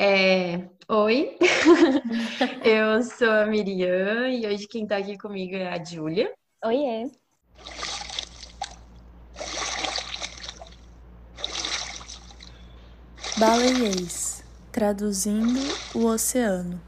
É, oi, eu sou a Miriam e hoje quem tá aqui comigo é a Júlia. Oiê. Baleiês, traduzindo o oceano.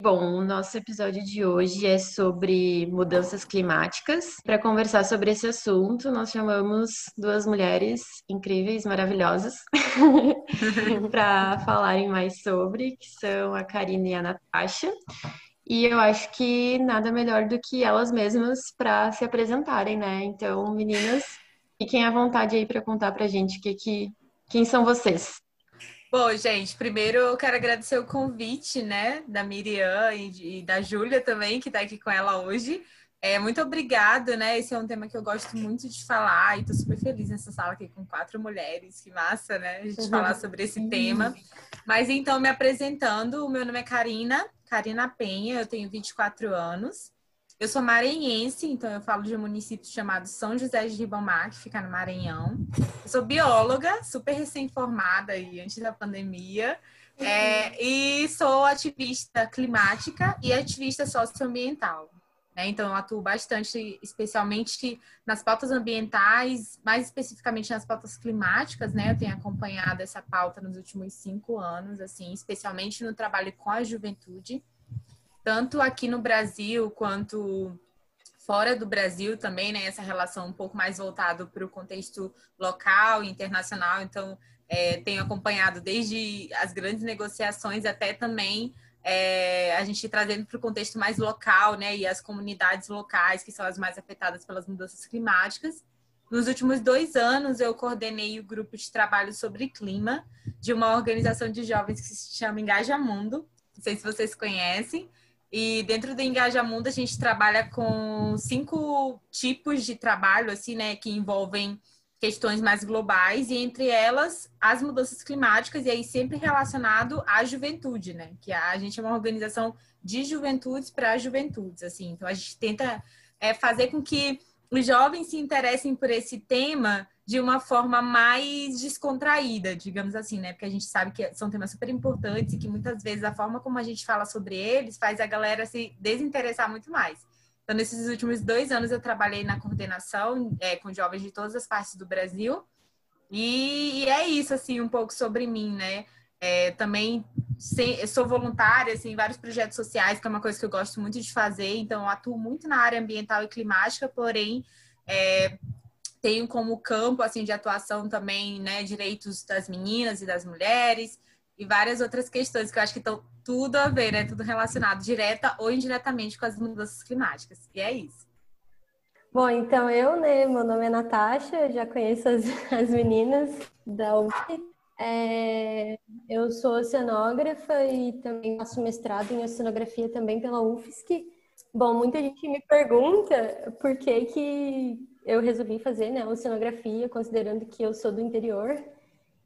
Bom, o nosso episódio de hoje é sobre mudanças climáticas. Para conversar sobre esse assunto, nós chamamos duas mulheres incríveis, maravilhosas, para falarem mais sobre, que são a Karina e a Natasha. E eu acho que nada melhor do que elas mesmas para se apresentarem, né? Então, meninas, fiquem à vontade aí para contar pra gente que, que, quem são vocês. Bom, gente, primeiro eu quero agradecer o convite, né, da Miriam e, e da Júlia também, que está aqui com ela hoje. É, muito obrigada, né? Esse é um tema que eu gosto muito de falar e tô super feliz nessa sala aqui com quatro mulheres. Que massa, né? A gente uhum. falar sobre esse tema. Mas então, me apresentando, o meu nome é Karina, Karina Penha, eu tenho 24 anos. Eu sou maranhense, então eu falo de um município chamado São José de Ribamar, que fica no Maranhão. Eu sou bióloga, super recém-formada e antes da pandemia. É, e sou ativista climática e ativista socioambiental. Né? Então, eu atuo bastante, especialmente nas pautas ambientais, mais especificamente nas pautas climáticas. Né? Eu tenho acompanhado essa pauta nos últimos cinco anos, assim, especialmente no trabalho com a juventude tanto aqui no Brasil quanto fora do Brasil também, né? Essa relação um pouco mais voltado para o contexto local e internacional. Então, é, tenho acompanhado desde as grandes negociações até também é, a gente trazendo para o contexto mais local, né? E as comunidades locais, que são as mais afetadas pelas mudanças climáticas. Nos últimos dois anos, eu coordenei o grupo de trabalho sobre clima de uma organização de jovens que se chama Engaja Mundo. Não sei se vocês conhecem. E dentro do Engaja Mundo a gente trabalha com cinco tipos de trabalho, assim, né, que envolvem questões mais globais e entre elas as mudanças climáticas e aí sempre relacionado à juventude, né? Que a gente é uma organização de juventudes para juventudes, assim. Então a gente tenta é, fazer com que os jovens se interessem por esse tema de uma forma mais descontraída, digamos assim, né? Porque a gente sabe que são temas super importantes e que muitas vezes a forma como a gente fala sobre eles faz a galera se desinteressar muito mais. Então, nesses últimos dois anos, eu trabalhei na coordenação é, com jovens de todas as partes do Brasil. E, e, é isso, assim, um pouco sobre mim, né? É, também sem, sou voluntária assim, em vários projetos sociais, que é uma coisa que eu gosto muito de fazer. Então, eu atuo muito na área ambiental e climática, porém, é, tenho como campo assim de atuação também, né, direitos das meninas e das mulheres e várias outras questões que eu acho que estão tudo a ver, né, tudo relacionado direta ou indiretamente com as mudanças climáticas. E é isso. Bom, então eu, né, meu nome é Natasha, já conheço as, as meninas da UF. É, eu sou oceanógrafa e também faço mestrado em oceanografia também pela UFSC. Bom, muita gente me pergunta por que que eu resolvi fazer, né, oceanografia, considerando que eu sou do interior.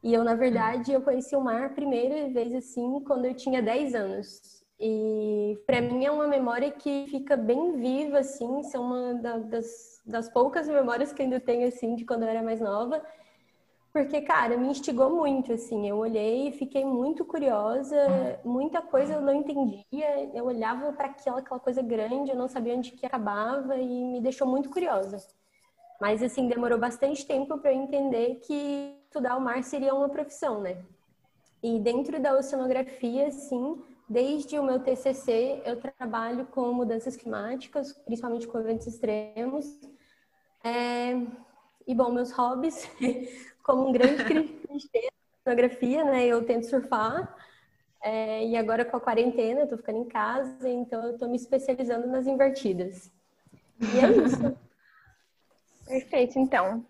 E eu, na verdade, eu conheci o mar a primeira vez, assim, quando eu tinha 10 anos. E para mim é uma memória que fica bem viva, assim, é uma das, das poucas memórias que ainda tenho, assim, de quando eu era mais nova. Porque, cara, me instigou muito, assim. Eu olhei e fiquei muito curiosa, muita coisa eu não entendia. Eu olhava para aquela, aquela coisa grande, eu não sabia onde que acabava e me deixou muito curiosa. Mas, assim, demorou bastante tempo para eu entender que estudar o mar seria uma profissão, né? E dentro da oceanografia, sim, desde o meu TCC, eu trabalho com mudanças climáticas, principalmente com eventos extremos. É... E, bom, meus hobbies, como um grande clichê da oceanografia, né? Eu tento surfar. É... E agora, com a quarentena, eu tô ficando em casa, então eu tô me especializando nas invertidas. E é isso. Perfeito, então.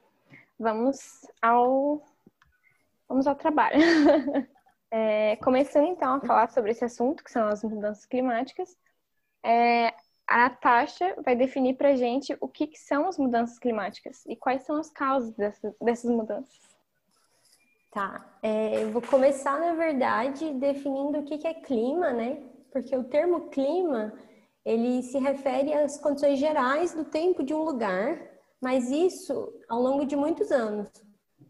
Vamos ao vamos ao trabalho. é, começando então a falar sobre esse assunto, que são as mudanças climáticas. É, a Natasha vai definir para gente o que, que, são as mudanças climáticas e quais são as causas dessas, dessas mudanças. Tá, é, eu vou começar, na verdade, definindo o que, que é clima, né? Porque o termo clima, ele se refere às condições gerais do tempo de um lugar mas isso ao longo de muitos anos.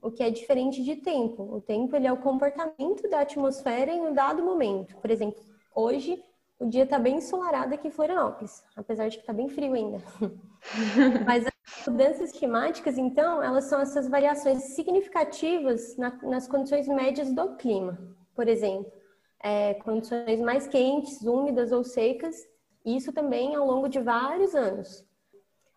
o que é diferente de tempo. O tempo ele é o comportamento da atmosfera em um dado momento. Por exemplo, hoje o dia está bem ensolarado aqui em Florianópolis, apesar de que está bem frio ainda. Mas as mudanças climáticas, então, elas são essas variações significativas na, nas condições médias do clima. Por exemplo, é, condições mais quentes, úmidas ou secas, isso também ao longo de vários anos.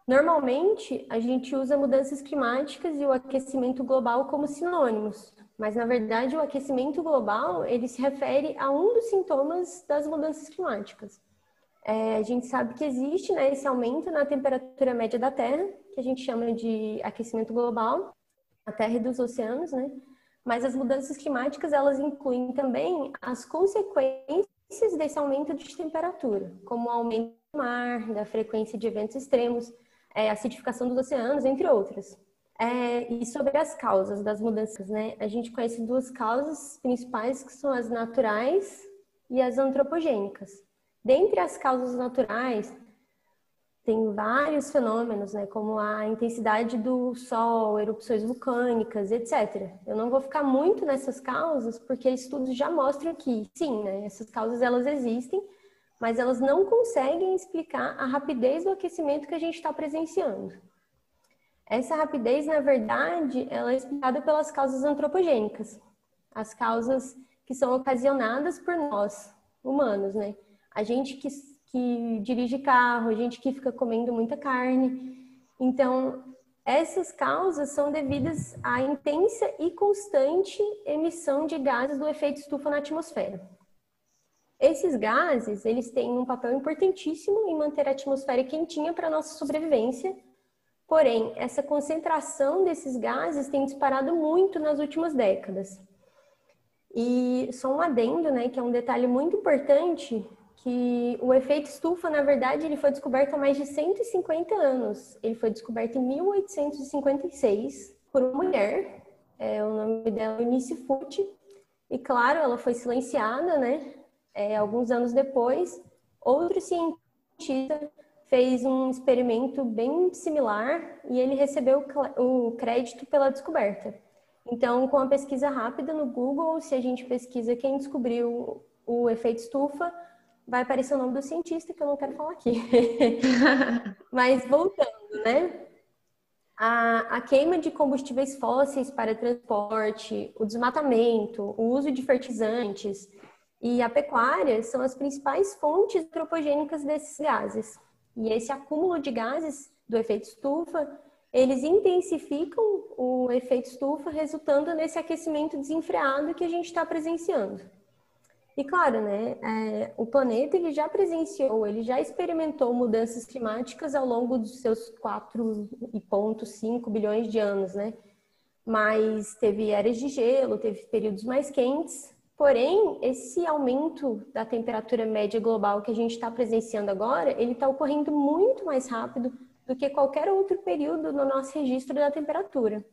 Normalmente, a gente usa mudanças climáticas e o aquecimento global como sinônimos, mas na verdade o aquecimento global ele se refere a um dos sintomas das mudanças climáticas. É, a gente sabe que existe né, esse aumento na temperatura média da Terra, que a gente chama de aquecimento global, a Terra e dos oceanos, né? Mas as mudanças climáticas elas incluem também as consequências desse aumento de temperatura, como o aumento do mar, da frequência de eventos extremos, é, acidificação dos oceanos, entre outras. É, e sobre as causas das mudanças, né? A gente conhece duas causas principais que são as naturais e as antropogênicas. Dentre as causas naturais, tem vários fenômenos, né, como a intensidade do Sol, erupções vulcânicas, etc. Eu não vou ficar muito nessas causas, porque estudos já mostram que, sim, né, essas causas elas existem, mas elas não conseguem explicar a rapidez do aquecimento que a gente está presenciando. Essa rapidez, na verdade, ela é explicada pelas causas antropogênicas, as causas que são ocasionadas por nós, humanos, né? A gente que, que dirige carro, a gente que fica comendo muita carne. Então, essas causas são devidas à intensa e constante emissão de gases do efeito estufa na atmosfera. Esses gases, eles têm um papel importantíssimo em manter a atmosfera quentinha para nossa sobrevivência Porém, essa concentração desses gases tem disparado muito nas últimas décadas. E só um adendo, né, que é um detalhe muito importante, que o efeito estufa, na verdade, ele foi descoberto há mais de 150 anos. Ele foi descoberto em 1856 por uma mulher, é, o nome dela é Eunice Foote, e claro, ela foi silenciada, né, é, alguns anos depois. Outro cientista fez um experimento bem similar e ele recebeu o crédito pela descoberta. Então, com a pesquisa rápida no Google, se a gente pesquisa quem descobriu o efeito estufa, vai aparecer o nome do cientista que eu não quero falar aqui. Mas voltando, né? A, a, queima de combustíveis fósseis para transporte, o desmatamento, o uso de fertilizantes e a pecuária são as principais fontes antropogênicas desses gases. E esse acúmulo de gases do efeito estufa, eles intensificam o efeito estufa, resultando nesse aquecimento desenfreado que a gente está presenciando. E claro, né, é, o planeta ele já presenciou, ele já experimentou mudanças climáticas ao longo dos seus 4,5 bilhões de anos, né? Mas teve eras de gelo, teve períodos mais quentes, Porém, esse aumento da temperatura média global que a gente está presenciando agora, ele está ocorrendo muito mais rápido do que qualquer outro período no nosso registro da temperatura.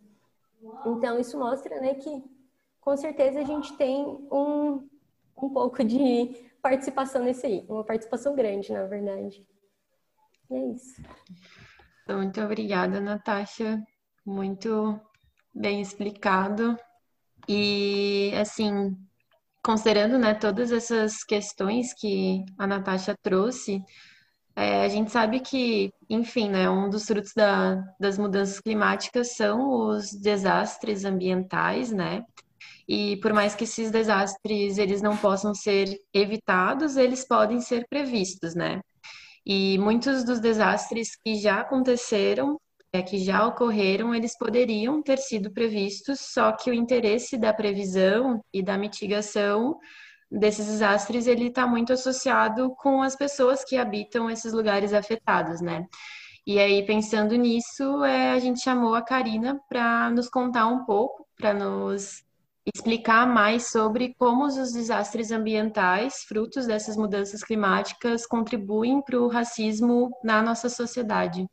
Então, isso mostra né, que, com certeza, a gente tem um, um pouco de participação nesse aí, uma participação grande, na verdade. E é isso. Muito obrigada, Natasha. Muito bem explicado. E, assim, considerando né, todas essas questões que a Natasha trouxe, é, a gente sabe que, enfim, né, um dos frutos da, das mudanças climáticas são os desastres ambientais, né? E por mais que esses desastres eles não possam ser evitados, eles podem ser previstos, né? E muitos dos desastres que já aconteceram que já ocorreram, eles poderiam ter sido previstos, só que o interesse da previsão e da mitigação desses desastres ele está muito associado com as pessoas que habitam esses lugares afetados, né? E aí, pensando nisso, é, a gente chamou a Karina para nos contar um pouco, para nos explicar mais sobre como os desastres ambientais, frutos dessas mudanças climáticas, contribuem para o racismo na nossa sociedade.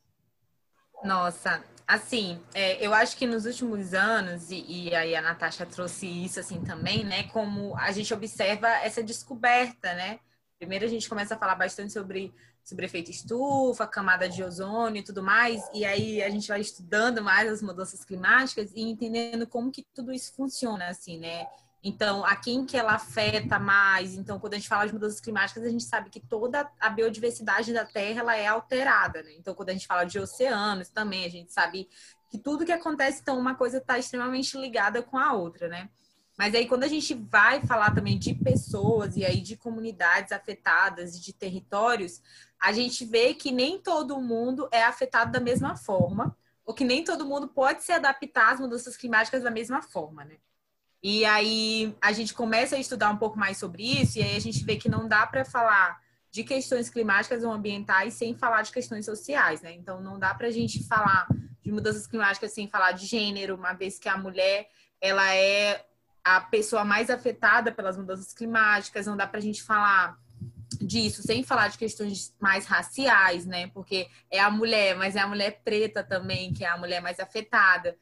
Nossa, assim, é, eu acho que nos últimos anos, e, e, aí a Natasha trouxe isso assim também, né? Como a gente observa essa descoberta, né? Primeiro a gente começa a falar bastante sobre, sobre efeito estufa, camada de ozônio e tudo mais. E aí a gente vai estudando mais as mudanças climáticas e entendendo como que tudo isso funciona, assim, né? Então, a quem que ela afeta mais? Então, quando a gente fala de mudanças climáticas, a gente sabe que toda a biodiversidade da Terra ela é alterada, né? Então, quando a gente fala de oceanos também, a gente sabe que tudo que acontece, então, uma coisa está extremamente ligada com a outra, né? Mas aí, quando a gente vai falar também de pessoas e aí de comunidades afetadas e de territórios, a gente vê que nem todo mundo é afetado da mesma forma, ou que nem todo mundo pode se adaptar às mudanças climáticas da mesma forma, né? E aí a gente começa a estudar um pouco mais sobre isso, e aí a gente vê que não dá para falar de questões climáticas ou ambientais sem falar de questões sociais, né? Então não dá para a gente falar de mudanças climáticas sem falar de gênero, uma vez que a mulher ela é a pessoa mais afetada pelas mudanças climáticas, não dá para a gente falar disso sem falar de questões mais raciais, né? Porque é a mulher, mas é a mulher preta também que é a mulher mais afetada.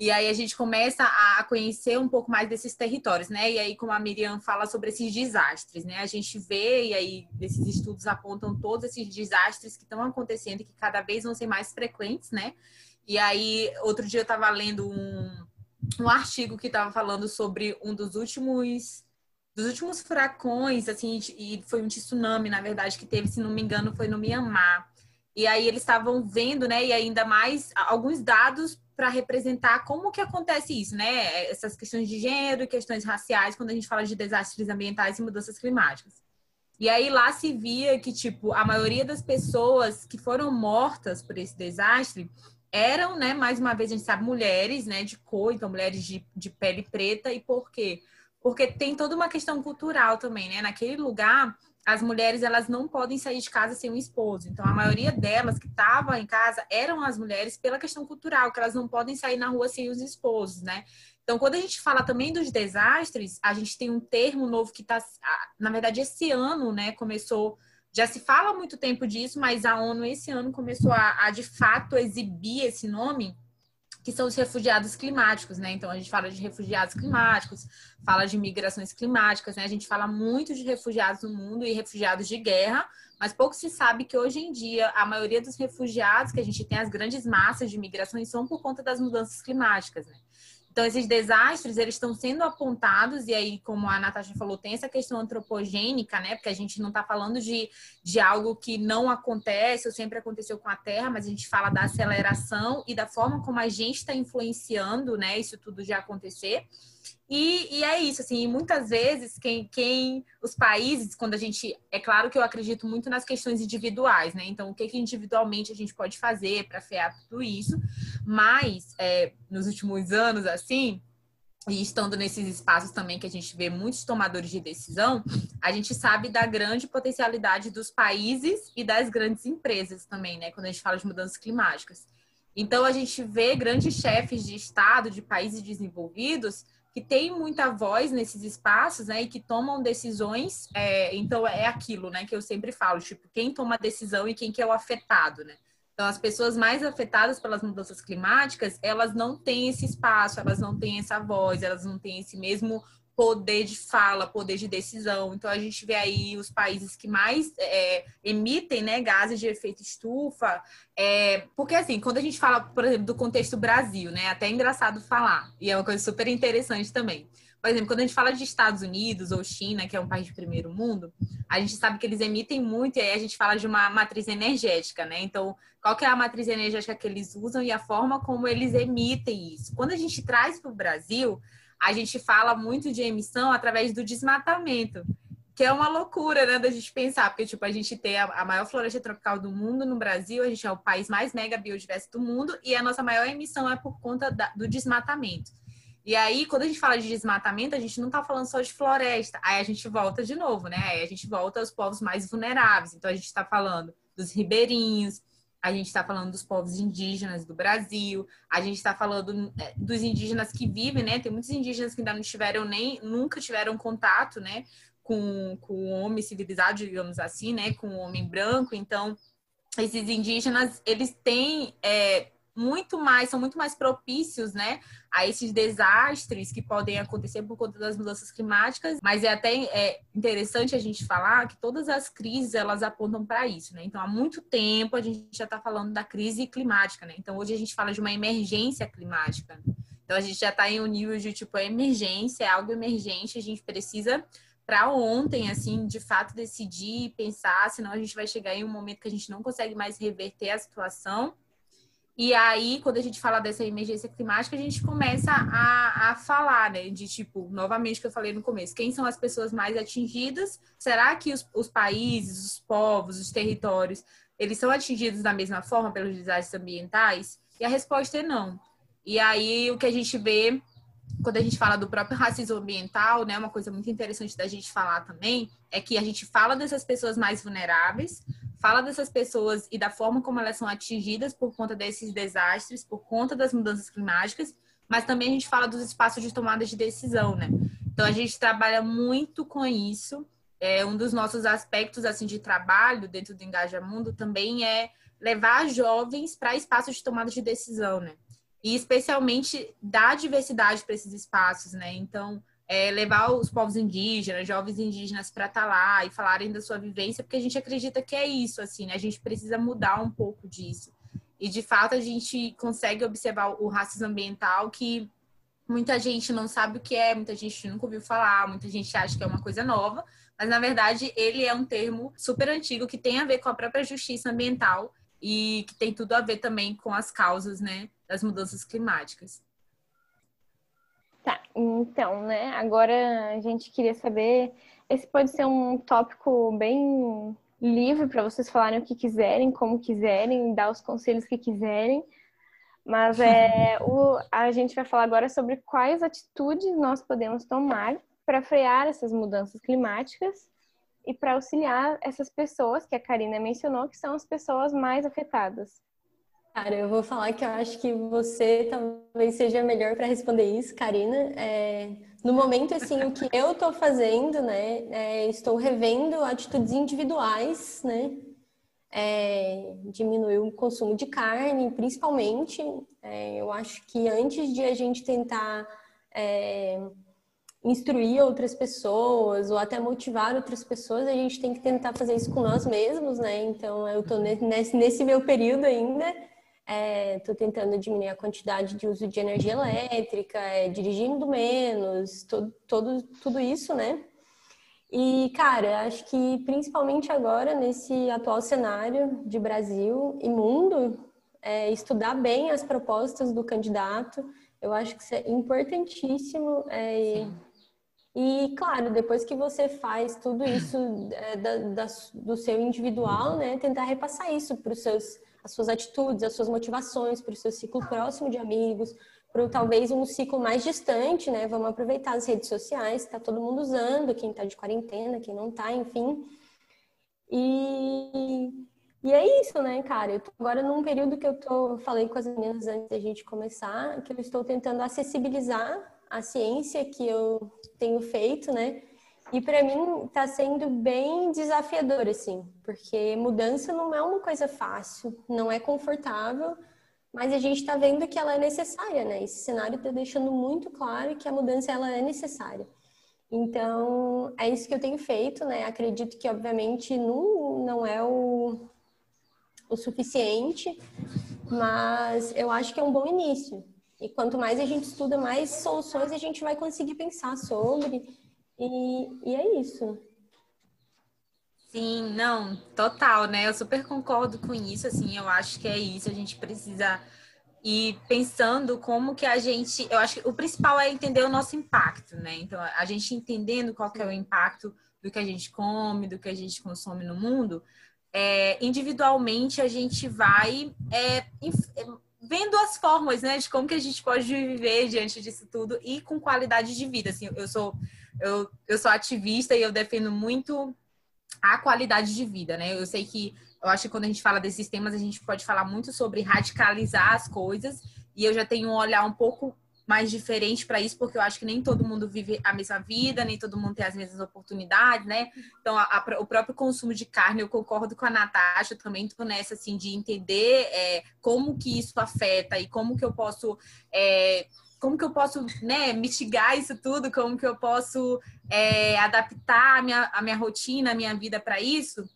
E aí a gente começa a conhecer um pouco mais desses territórios, né? E aí, como a Miriam fala sobre esses desastres, né? A gente vê, e aí esses estudos apontam todos esses desastres que estão acontecendo e que cada vez vão ser mais frequentes, né? E aí, outro dia eu estava lendo um, um artigo que estava falando sobre um dos últimos dos últimos furacões, assim, e foi um tsunami, na verdade, que teve, se não me engano, foi no Mianmar. E aí eles estavam vendo, né, e ainda mais alguns dados para representar como que acontece isso, né? Essas questões de gênero questões raciais quando a gente fala de desastres ambientais e mudanças climáticas. E aí lá se via que, tipo, a maioria das pessoas que foram mortas por esse desastre eram, né, mais uma vez a gente sabe, mulheres, né, de cor, então mulheres de, de pele preta. E por quê? Porque tem toda uma questão cultural também, né? Naquele lugar, as mulheres elas não podem sair de casa sem um esposo. Então, a maioria delas que estavam em casa eram as mulheres pela questão cultural, que elas não podem sair na rua sem os esposos, né? Então, quando a gente fala também dos desastres, a gente tem um termo novo que está, na verdade, esse ano, né, começou. Já se fala há muito tempo disso, mas a ONU esse ano começou a, a de fato exibir esse nome, que são os refugiados climáticos, né? Então a gente fala de refugiados climáticos, fala de migrações climáticas, né? A gente fala muito de refugiados no mundo e refugiados de guerra, mas pouco se sabe que hoje em dia a maioria dos refugiados que a gente tem, as grandes massas de migrações, são por conta das mudanças climáticas, né? Então, esses desastres, eles estão sendo apontados, e aí, como a Natasha falou, tem essa questão antropogênica, né? Porque a gente não está falando de, de algo que não acontece ou sempre aconteceu com a Terra, mas a gente fala da aceleração e da forma como a gente está influenciando, né? Isso tudo já acontecer. E, e, é isso, assim, muitas vezes quem, quem os países, quando a gente. É claro que eu acredito muito nas questões individuais, né? Então, o que, que individualmente a gente pode fazer para frear tudo isso. Mas, é, nos últimos anos, assim, e estando nesses espaços também que a gente vê muitos tomadores de decisão, a gente sabe da grande potencialidade dos países e das grandes empresas também, né? Quando a gente fala de mudanças climáticas. Então, a gente vê grandes chefes de Estado de países desenvolvidos que têm muita voz nesses espaços, né, e que tomam decisões. É, então é aquilo, né, que eu sempre falo, tipo, quem toma a decisão e quem que é o afetado, né? Então as pessoas mais afetadas pelas mudanças climáticas, elas não têm esse espaço, elas não têm essa voz, elas não têm esse mesmo poder de fala, poder de decisão. Então a gente vê aí os países que mais é, emitem né, gases de efeito estufa, é, porque assim, quando a gente fala, por exemplo, do contexto Brasil, né, até é engraçado falar, e é uma coisa super interessante também. Por exemplo, quando a gente fala de Estados Unidos ou China, que é um país de primeiro mundo, a gente sabe que eles emitem muito e aí a gente fala de uma matriz energética, né? Então, qual que é a matriz energética que eles usam e a forma como eles emitem isso? Quando a gente traz para o Brasil, a gente fala muito de emissão através do desmatamento, que é uma loucura, né, da gente pensar, porque, tipo, a gente tem a, maior floresta tropical do mundo no Brasil, a gente é o país mais mega biodiverso do mundo, e a nossa maior emissão é por conta da, do desmatamento. E aí, quando a gente fala de desmatamento, a gente não está falando só de floresta. Aí a gente volta de novo, né? Aí a gente volta aos povos mais vulneráveis. Então, a gente está falando dos ribeirinhos, a gente está falando dos povos indígenas do Brasil, a gente está falando é, dos indígenas que vivem, né? Tem muitos indígenas que ainda não tiveram nem, nunca tiveram contato, né? Com, com o homem civilizado, digamos assim, né? Com o homem branco. Então, esses indígenas, eles têm é, muito mais, são muito mais propícios, né, a esses desastres que podem acontecer por conta das mudanças climáticas. Mas é até é interessante a gente falar que todas as crises elas apontam para isso, né? Então, há muito tempo a gente já está falando da crise climática, né? Então, hoje a gente fala de uma emergência climática. Então, a gente já está em um nível de tipo emergência, é algo emergente, a gente precisa para ontem, assim, de fato decidir pensar, senão a gente vai chegar em um momento que a gente não consegue mais reverter a situação. E aí, quando a gente fala dessa emergência climática, a gente começa a, a falar, né? De tipo, novamente que eu falei no começo, quem são as pessoas mais atingidas? Será que os, os países, os povos, os territórios, eles são atingidos da mesma forma pelos desastres ambientais? E a resposta é não. E aí, o que a gente vê quando a gente fala do próprio racismo ambiental, né, uma coisa muito interessante da gente falar também é que a gente fala dessas pessoas mais vulneráveis, fala dessas pessoas e da forma como elas são atingidas por conta desses desastres, por conta das mudanças climáticas, mas também a gente fala dos espaços de tomada de decisão, né? Então a gente trabalha muito com isso. É um dos nossos aspectos assim de trabalho dentro do Engaja Mundo também é levar jovens para espaços de tomada de decisão, né? e especialmente dar diversidade para esses espaços, né? Então, é, levar os povos indígenas, jovens indígenas para estar tá lá e falarem da sua vivência, porque a gente acredita que é isso, assim, né? A gente precisa mudar um pouco disso. E, de fato, a gente consegue observar o racismo ambiental que muita gente não sabe o que é, muita gente nunca ouviu falar, muita gente acha que é uma coisa nova, mas, na verdade, ele é um termo super antigo que tem a ver com a própria justiça ambiental e que tem tudo a ver também com as causas, né, das mudanças climáticas. Tá, então, né, agora a gente queria saber, esse pode ser um tópico bem livre para vocês falarem o que quiserem, como quiserem, dar os conselhos que quiserem, mas é, o, a gente vai falar agora sobre quais atitudes nós podemos tomar para frear essas mudanças climáticas e para auxiliar essas pessoas que a Karina mencionou, que são as pessoas mais afetadas. Cara, eu vou falar que eu acho que você talvez seja melhor para responder isso, Karina. É, no momento, assim, o que eu estou fazendo, né, é, estou revendo atitudes individuais, né, é, diminuir o consumo de carne, principalmente. É, eu acho que antes de a gente tentar é, instruir outras pessoas ou até motivar outras pessoas, a gente tem que tentar fazer isso com nós mesmos, né? Então, eu estou nesse, nesse meu período ainda, estou é, tentando diminuir a quantidade de uso de energia elétrica, é, dirigindo menos, todo, todo, tudo isso, né? E, cara, acho que principalmente agora, nesse atual cenário de Brasil e mundo, é, estudar bem as propostas do candidato, eu acho que isso é importantíssimo. É, e, claro, depois que você faz tudo isso é, da, da, do seu individual, né, tentar repassar isso para os seus as suas atitudes, as suas motivações, para o seu ciclo próximo de amigos, para talvez um ciclo mais distante, né? Vamos aproveitar as redes sociais, está todo mundo usando, quem está de quarentena, quem não está, enfim. E, e é isso, né, cara? Eu tô agora num período que eu tô, falei com as meninas antes da gente começar, que eu estou tentando acessibilizar a ciência que eu tenho feito, né? E para mim está sendo bem desafiador, assim, porque mudança não é uma coisa fácil, não é confortável, mas a gente está vendo que ela é necessária, né? Esse cenário está deixando muito claro que a mudança ela é necessária. Então, é isso que eu tenho feito, né? Acredito que, obviamente, não, não é o, o suficiente, mas eu acho que é um bom início. E quanto mais a gente estuda, mais soluções a gente vai conseguir pensar sobre. E, e é isso. Sim, não, total, né? Eu super concordo com isso, assim, eu acho que é isso, a gente precisa ir pensando como que a gente, eu acho que o principal é entender o nosso impacto, né? Então, a gente entendendo qual que é o impacto do que a gente come, do que a gente consome no mundo, é, individualmente a gente vai é, vendo as formas, né, de como que a gente pode viver diante disso tudo e com qualidade de vida. Assim, eu sou eu, eu sou ativista e eu defendo muito a qualidade de vida, né? Eu sei que eu acho que quando a gente fala desses temas, a gente pode falar muito sobre radicalizar as coisas, e eu já tenho um olhar um pouco mais diferente para isso, porque eu acho que nem todo mundo vive a mesma vida, nem todo mundo tem as mesmas oportunidades, né? Então, a, a, o próprio consumo de carne, eu concordo com a Natasha, também nessa, assim, de entender é, como que isso afeta e como que eu posso... É, como que eu posso né, mitigar isso tudo, como que eu posso é, adaptar a minha, a minha rotina, a minha vida para isso.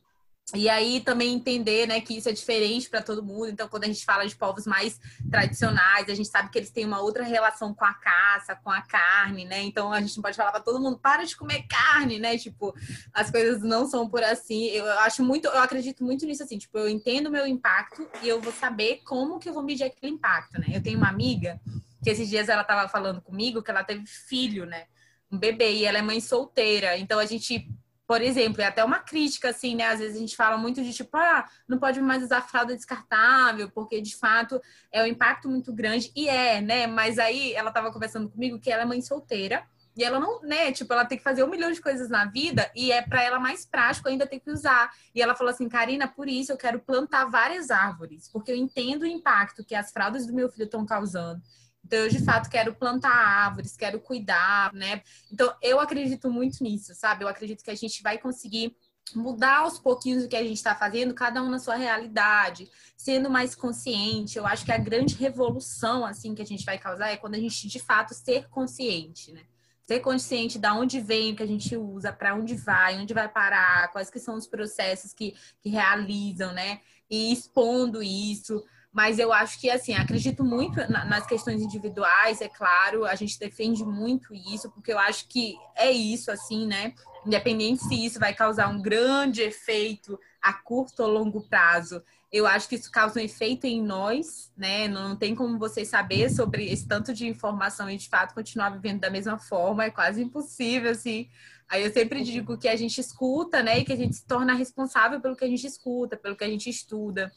E aí também entender, né, que isso é diferente para todo mundo. Então, quando a gente fala de povos mais tradicionais, a gente sabe que eles têm uma outra relação com a caça, com a carne, né? Então, a gente não pode falar para todo mundo para de comer carne, né? Tipo, as coisas não são por assim. Eu acho muito, eu acredito muito nisso assim, tipo, eu entendo o meu impacto e eu vou saber como que eu vou medir aquele impacto, né? Eu tenho uma amiga que esses dias ela estava falando comigo que ela teve filho, né? Um bebê e ela é mãe solteira. Então, a gente por exemplo, é até uma crítica, assim, né? Às vezes a gente fala muito de tipo, ah, não pode mais usar fralda descartável, porque de fato é um impacto muito grande, e é, né? Mas aí ela tava conversando comigo que ela é mãe solteira, e ela não, né, tipo, ela tem que fazer um milhão de coisas na vida e é para ela mais prático ainda ter que usar. E ela falou assim, Karina, por isso eu quero plantar várias árvores, porque eu entendo o impacto que as fraldas do meu filho estão causando. Então, eu de fato quero plantar árvores, quero cuidar, né? Então, eu acredito muito nisso, sabe? Eu acredito que a gente vai conseguir mudar aos pouquinhos o que a gente está fazendo, cada um na sua realidade, sendo mais consciente. Eu acho que a grande revolução, assim, que a gente vai causar é quando a gente, de fato, ser consciente, né? Ser consciente de onde vem o que a gente usa, para onde vai, onde vai parar, quais que são os processos que, que realizam, né? E expondo isso. Mas eu acho que, assim, acredito muito nas questões individuais, é claro, a gente defende muito isso, porque eu acho que é isso, assim, né? Independente se isso vai causar um grande efeito a curto ou longo prazo, eu acho que isso causa um efeito em nós, né? Não tem como você saber sobre esse tanto de informação e, de fato, continuar vivendo da mesma forma, é quase impossível, assim. Aí eu sempre digo que a gente escuta, né? E que a gente se torna responsável pelo que a gente escuta, pelo que a gente estuda.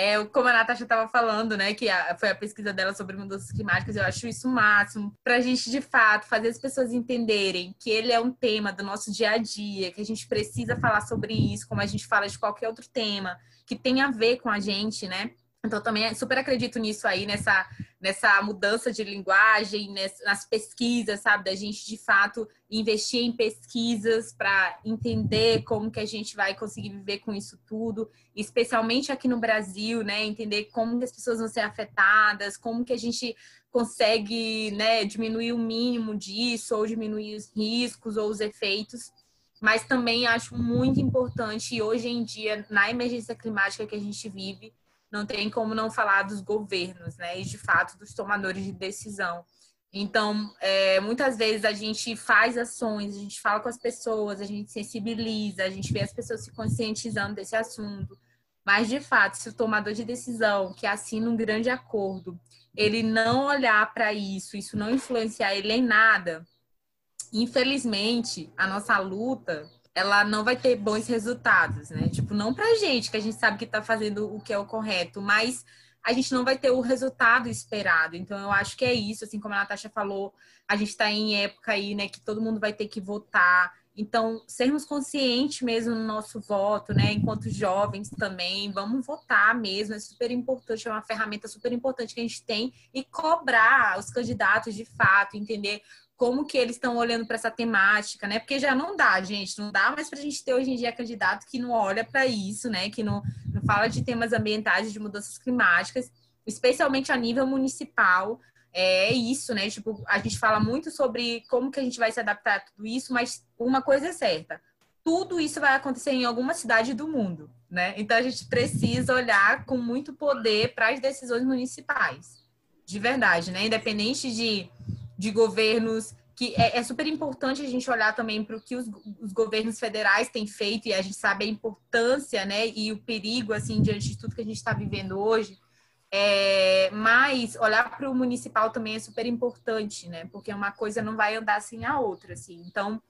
É, como a Natasha estava falando, né, que a, foi a pesquisa dela sobre mudanças climáticas, eu acho isso o máximo, para a gente, de fato, fazer as pessoas entenderem que ele é um tema do nosso dia a dia, que a gente precisa falar sobre isso, como a gente fala de qualquer outro tema, que tem a ver com a gente, né? Então, também super acredito nisso aí, nessa, nessa mudança de linguagem, nas pesquisas, sabe? Da gente, de fato, investir em pesquisas para entender como que a gente vai conseguir viver com isso tudo, especialmente aqui no Brasil, né? Entender como que as pessoas vão ser afetadas, como que a gente consegue né, diminuir o mínimo disso, ou diminuir os riscos ou os efeitos. Mas também acho muito importante, hoje em dia, na emergência climática que a gente vive, não tem como não falar dos governos, né? E de fato dos tomadores de decisão. Então, é, muitas vezes a gente faz ações, a gente fala com as pessoas, a gente sensibiliza, a gente vê as pessoas se conscientizando desse assunto. Mas, de fato, se o tomador de decisão que assina um grande acordo, ele não olhar para isso, isso não influenciar ele em nada, infelizmente, a nossa luta ela não vai ter bons resultados, né? Tipo, não pra gente, que a gente sabe que tá fazendo o que é o correto, mas a gente não vai ter o resultado esperado. Então, eu acho que é isso, assim como a Natasha falou, a gente está em época aí, né, que todo mundo vai ter que votar. Então, sermos conscientes mesmo no nosso voto, né, enquanto jovens também, vamos votar mesmo, é super importante, é uma ferramenta super importante que a gente tem e cobrar os candidatos de fato, entender como que eles estão olhando para essa temática, né? Porque já não dá, gente, não dá mais para a gente ter hoje em dia candidato que não olha para isso, né? Que não, não fala de temas ambientais, de mudanças climáticas, especialmente a nível municipal. É isso, né? Tipo, a gente fala muito sobre como que a gente vai se adaptar a tudo isso, mas uma coisa é certa, tudo isso vai acontecer em alguma cidade do mundo, né? Então a gente precisa olhar com muito poder para as decisões municipais, de verdade, né? Independente de de governos que é, é, super importante a gente olhar também para o que os, os, governos federais têm feito e a gente sabe a importância, né, e o perigo assim diante de tudo que a gente está vivendo hoje. É, mas olhar para o municipal também é super importante, né, porque uma coisa não vai andar sem a outra, assim. Então,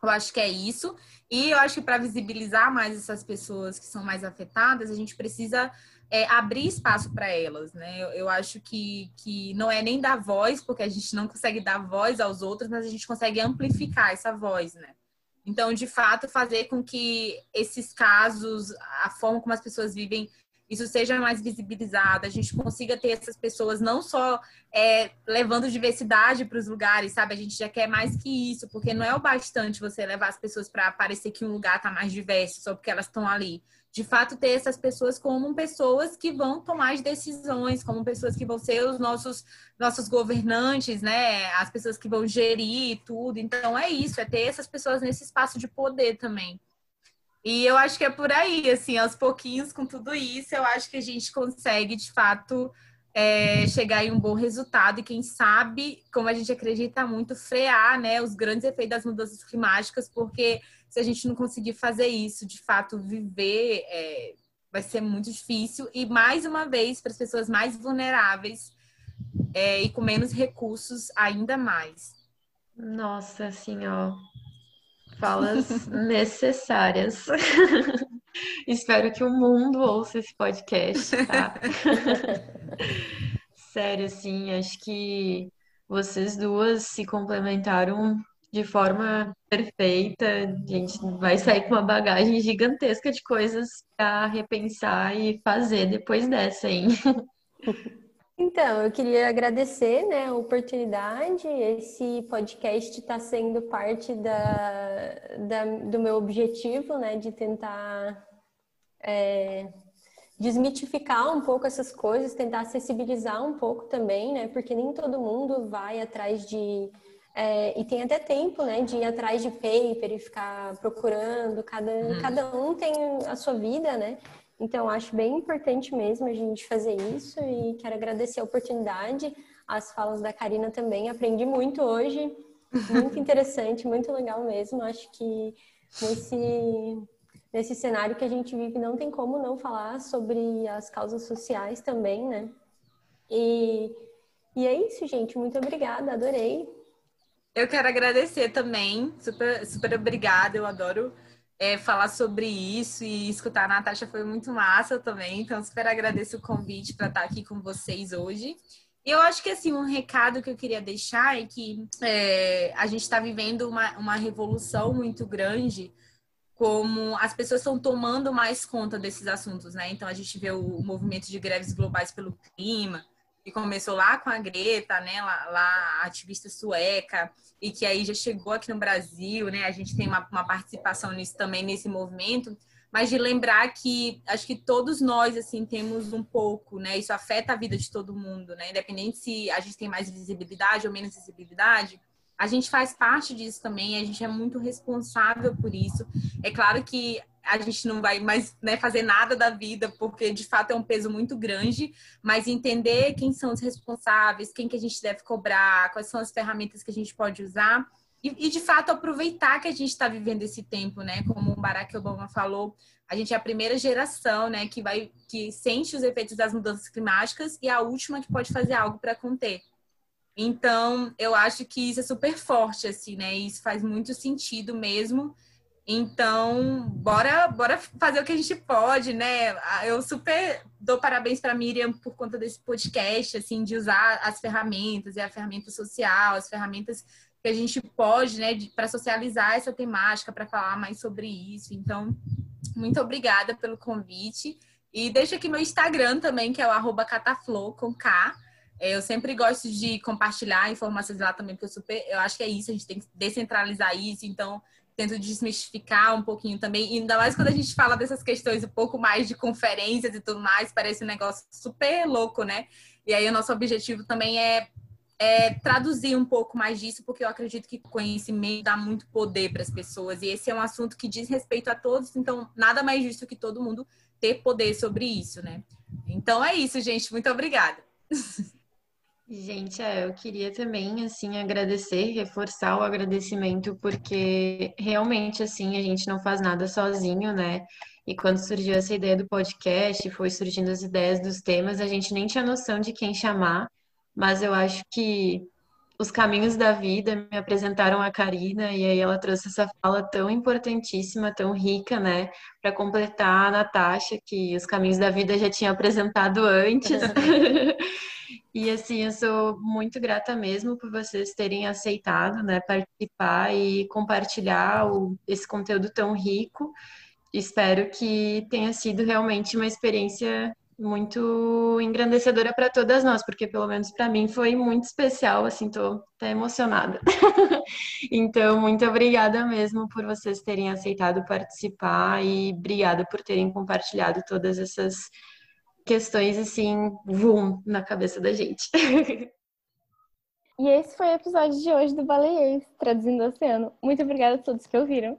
eu acho que é isso. E eu acho que para visibilizar mais essas pessoas que são mais afetadas, a gente precisa é, abrir espaço para elas, né? Eu, eu, acho que, que não é nem dar voz, porque a gente não consegue dar voz aos outros, mas a gente consegue amplificar essa voz, né? Então, de fato, fazer com que esses casos, a forma como as pessoas vivem, isso seja mais visibilizado, a gente consiga ter essas pessoas não só é, levando diversidade para os lugares, sabe? A gente já quer mais que isso, porque não é o bastante você levar as pessoas para parecer que um lugar está mais diverso só porque elas estão ali. De fato, ter essas pessoas como pessoas que vão tomar as decisões, como pessoas que vão ser os nossos, nossos governantes, né? As pessoas que vão gerir tudo. Então, é isso, é ter essas pessoas nesse espaço de poder também. E eu acho que é por aí, assim, aos pouquinhos, com tudo isso, eu acho que a gente consegue, de fato, é, chegar em um bom resultado e, quem sabe, como a gente acredita muito, frear né, os grandes efeitos das mudanças climáticas, porque se a gente não conseguir fazer isso, de fato, viver, é, vai ser muito difícil. E, mais uma vez, para as pessoas mais vulneráveis é, e com menos recursos, ainda mais. Nossa, assim, ó, falas necessárias. Espero que o mundo ouça esse podcast, tá? Sério, assim, acho que vocês duas se complementaram de forma perfeita. A gente vai sair com uma bagagem gigantesca de coisas para repensar e fazer depois dessa, hein? Então, eu queria agradecer né, a oportunidade. Esse podcast está sendo parte da, da, do meu objetivo, né, de tentar é, desmitificar um pouco essas coisas, tentar acessibilizar um pouco também, né, porque nem todo mundo vai atrás de. É, e tem até tempo, né, de ir atrás de paper e ficar procurando. Cada, hum. cada um tem a sua vida, né? Então, acho bem importante mesmo a gente fazer isso e quero agradecer a oportunidade, as falas da Karina também. Aprendi muito hoje, muito interessante, muito legal mesmo. Acho que nesse, nesse cenário que a gente vive, não tem como não falar sobre as causas sociais também, né? E, e é isso, gente. Muito obrigada, adorei. Eu quero agradecer também, super, super obrigada. Eu adoro é, falar sobre isso e escutar a Natasha foi muito massa também. Então, super agradeço o convite para estar aqui com vocês hoje. Eu acho que assim um recado que eu queria deixar é que é, a gente está vivendo uma, uma revolução muito grande, como as pessoas estão tomando mais conta desses assuntos, né? Então a gente vê o movimento de greves globais pelo clima, que começou lá com a Greta, né, lá, lá, ativista sueca, e que aí já chegou aqui no Brasil, né, a gente tem uma, uma participação nisso também, nesse movimento, mas de lembrar que acho que todos nós, assim, temos um pouco, né, isso afeta a vida de todo mundo, né, independente se a gente tem mais visibilidade ou menos visibilidade, a gente faz parte disso também, a gente é muito responsável por isso. É claro que a gente não vai mais né, fazer nada da vida, porque de fato é um peso muito grande, mas entender quem são os responsáveis, quem que a gente deve cobrar, quais são as ferramentas que a gente pode usar. E, e de fato aproveitar que a gente está vivendo esse tempo, né? Como o Barack Obama falou, a gente é a primeira geração, né, que vai que sente os efeitos das mudanças climáticas e a última que pode fazer algo para conter. Então, eu acho que isso é super forte, assim, né? E isso faz muito sentido mesmo. Então, bora, bora fazer o que a gente pode, né? Eu super dou parabéns para Miriam por conta desse podcast, assim, de usar as ferramentas e a ferramenta social, as ferramentas que a gente pode, né, para socializar essa temática, para falar mais sobre isso. Então, muito obrigada pelo convite. E deixa aqui meu Instagram também, que é o cataflow, com K. É, eu sempre gosto de compartilhar informações lá também, porque eu super, eu acho que é isso, a gente tem que descentralizar isso, então tento desmistificar um pouquinho também, e ainda mais quando a gente fala dessas questões um pouco mais de conferências e tudo mais, parece um negócio super louco, né? E aí o nosso objetivo também é, é traduzir um pouco mais disso, porque eu acredito que conhecimento dá muito poder para as pessoas, e esse é um assunto que diz respeito a todos, então nada mais justo que todo mundo ter poder sobre isso, né? Então é isso, gente. Muito obrigada. Gente, é, eu queria também, assim, agradecer, reforçar o agradecimento, porque realmente, assim, a gente não faz nada sozinho, né? E quando surgiu essa ideia do podcast, foi surgindo as ideias dos temas, a gente nem tinha noção de quem chamar, mas eu acho que os caminhos da vida me apresentaram a Karina, e aí ela trouxe essa fala tão importantíssima, tão rica, né, para completar a Natasha, que os caminhos da vida já tinha apresentado antes. E assim, eu sou muito grata mesmo por vocês terem aceitado, né, participar e compartilhar o, esse conteúdo tão rico espero que tenha sido realmente uma experiência muito engrandecedora para todas nós, porque pelo menos para mim foi muito especial, assim, tô até emocionada. então, muito obrigada mesmo por vocês terem aceitado participar e obrigada por terem compartilhado todas essas questões assim, vum, na cabeça da gente. e esse foi o episódio de hoje do Baleiês, traduzindo o oceano. Muito obrigada a todos que ouviram.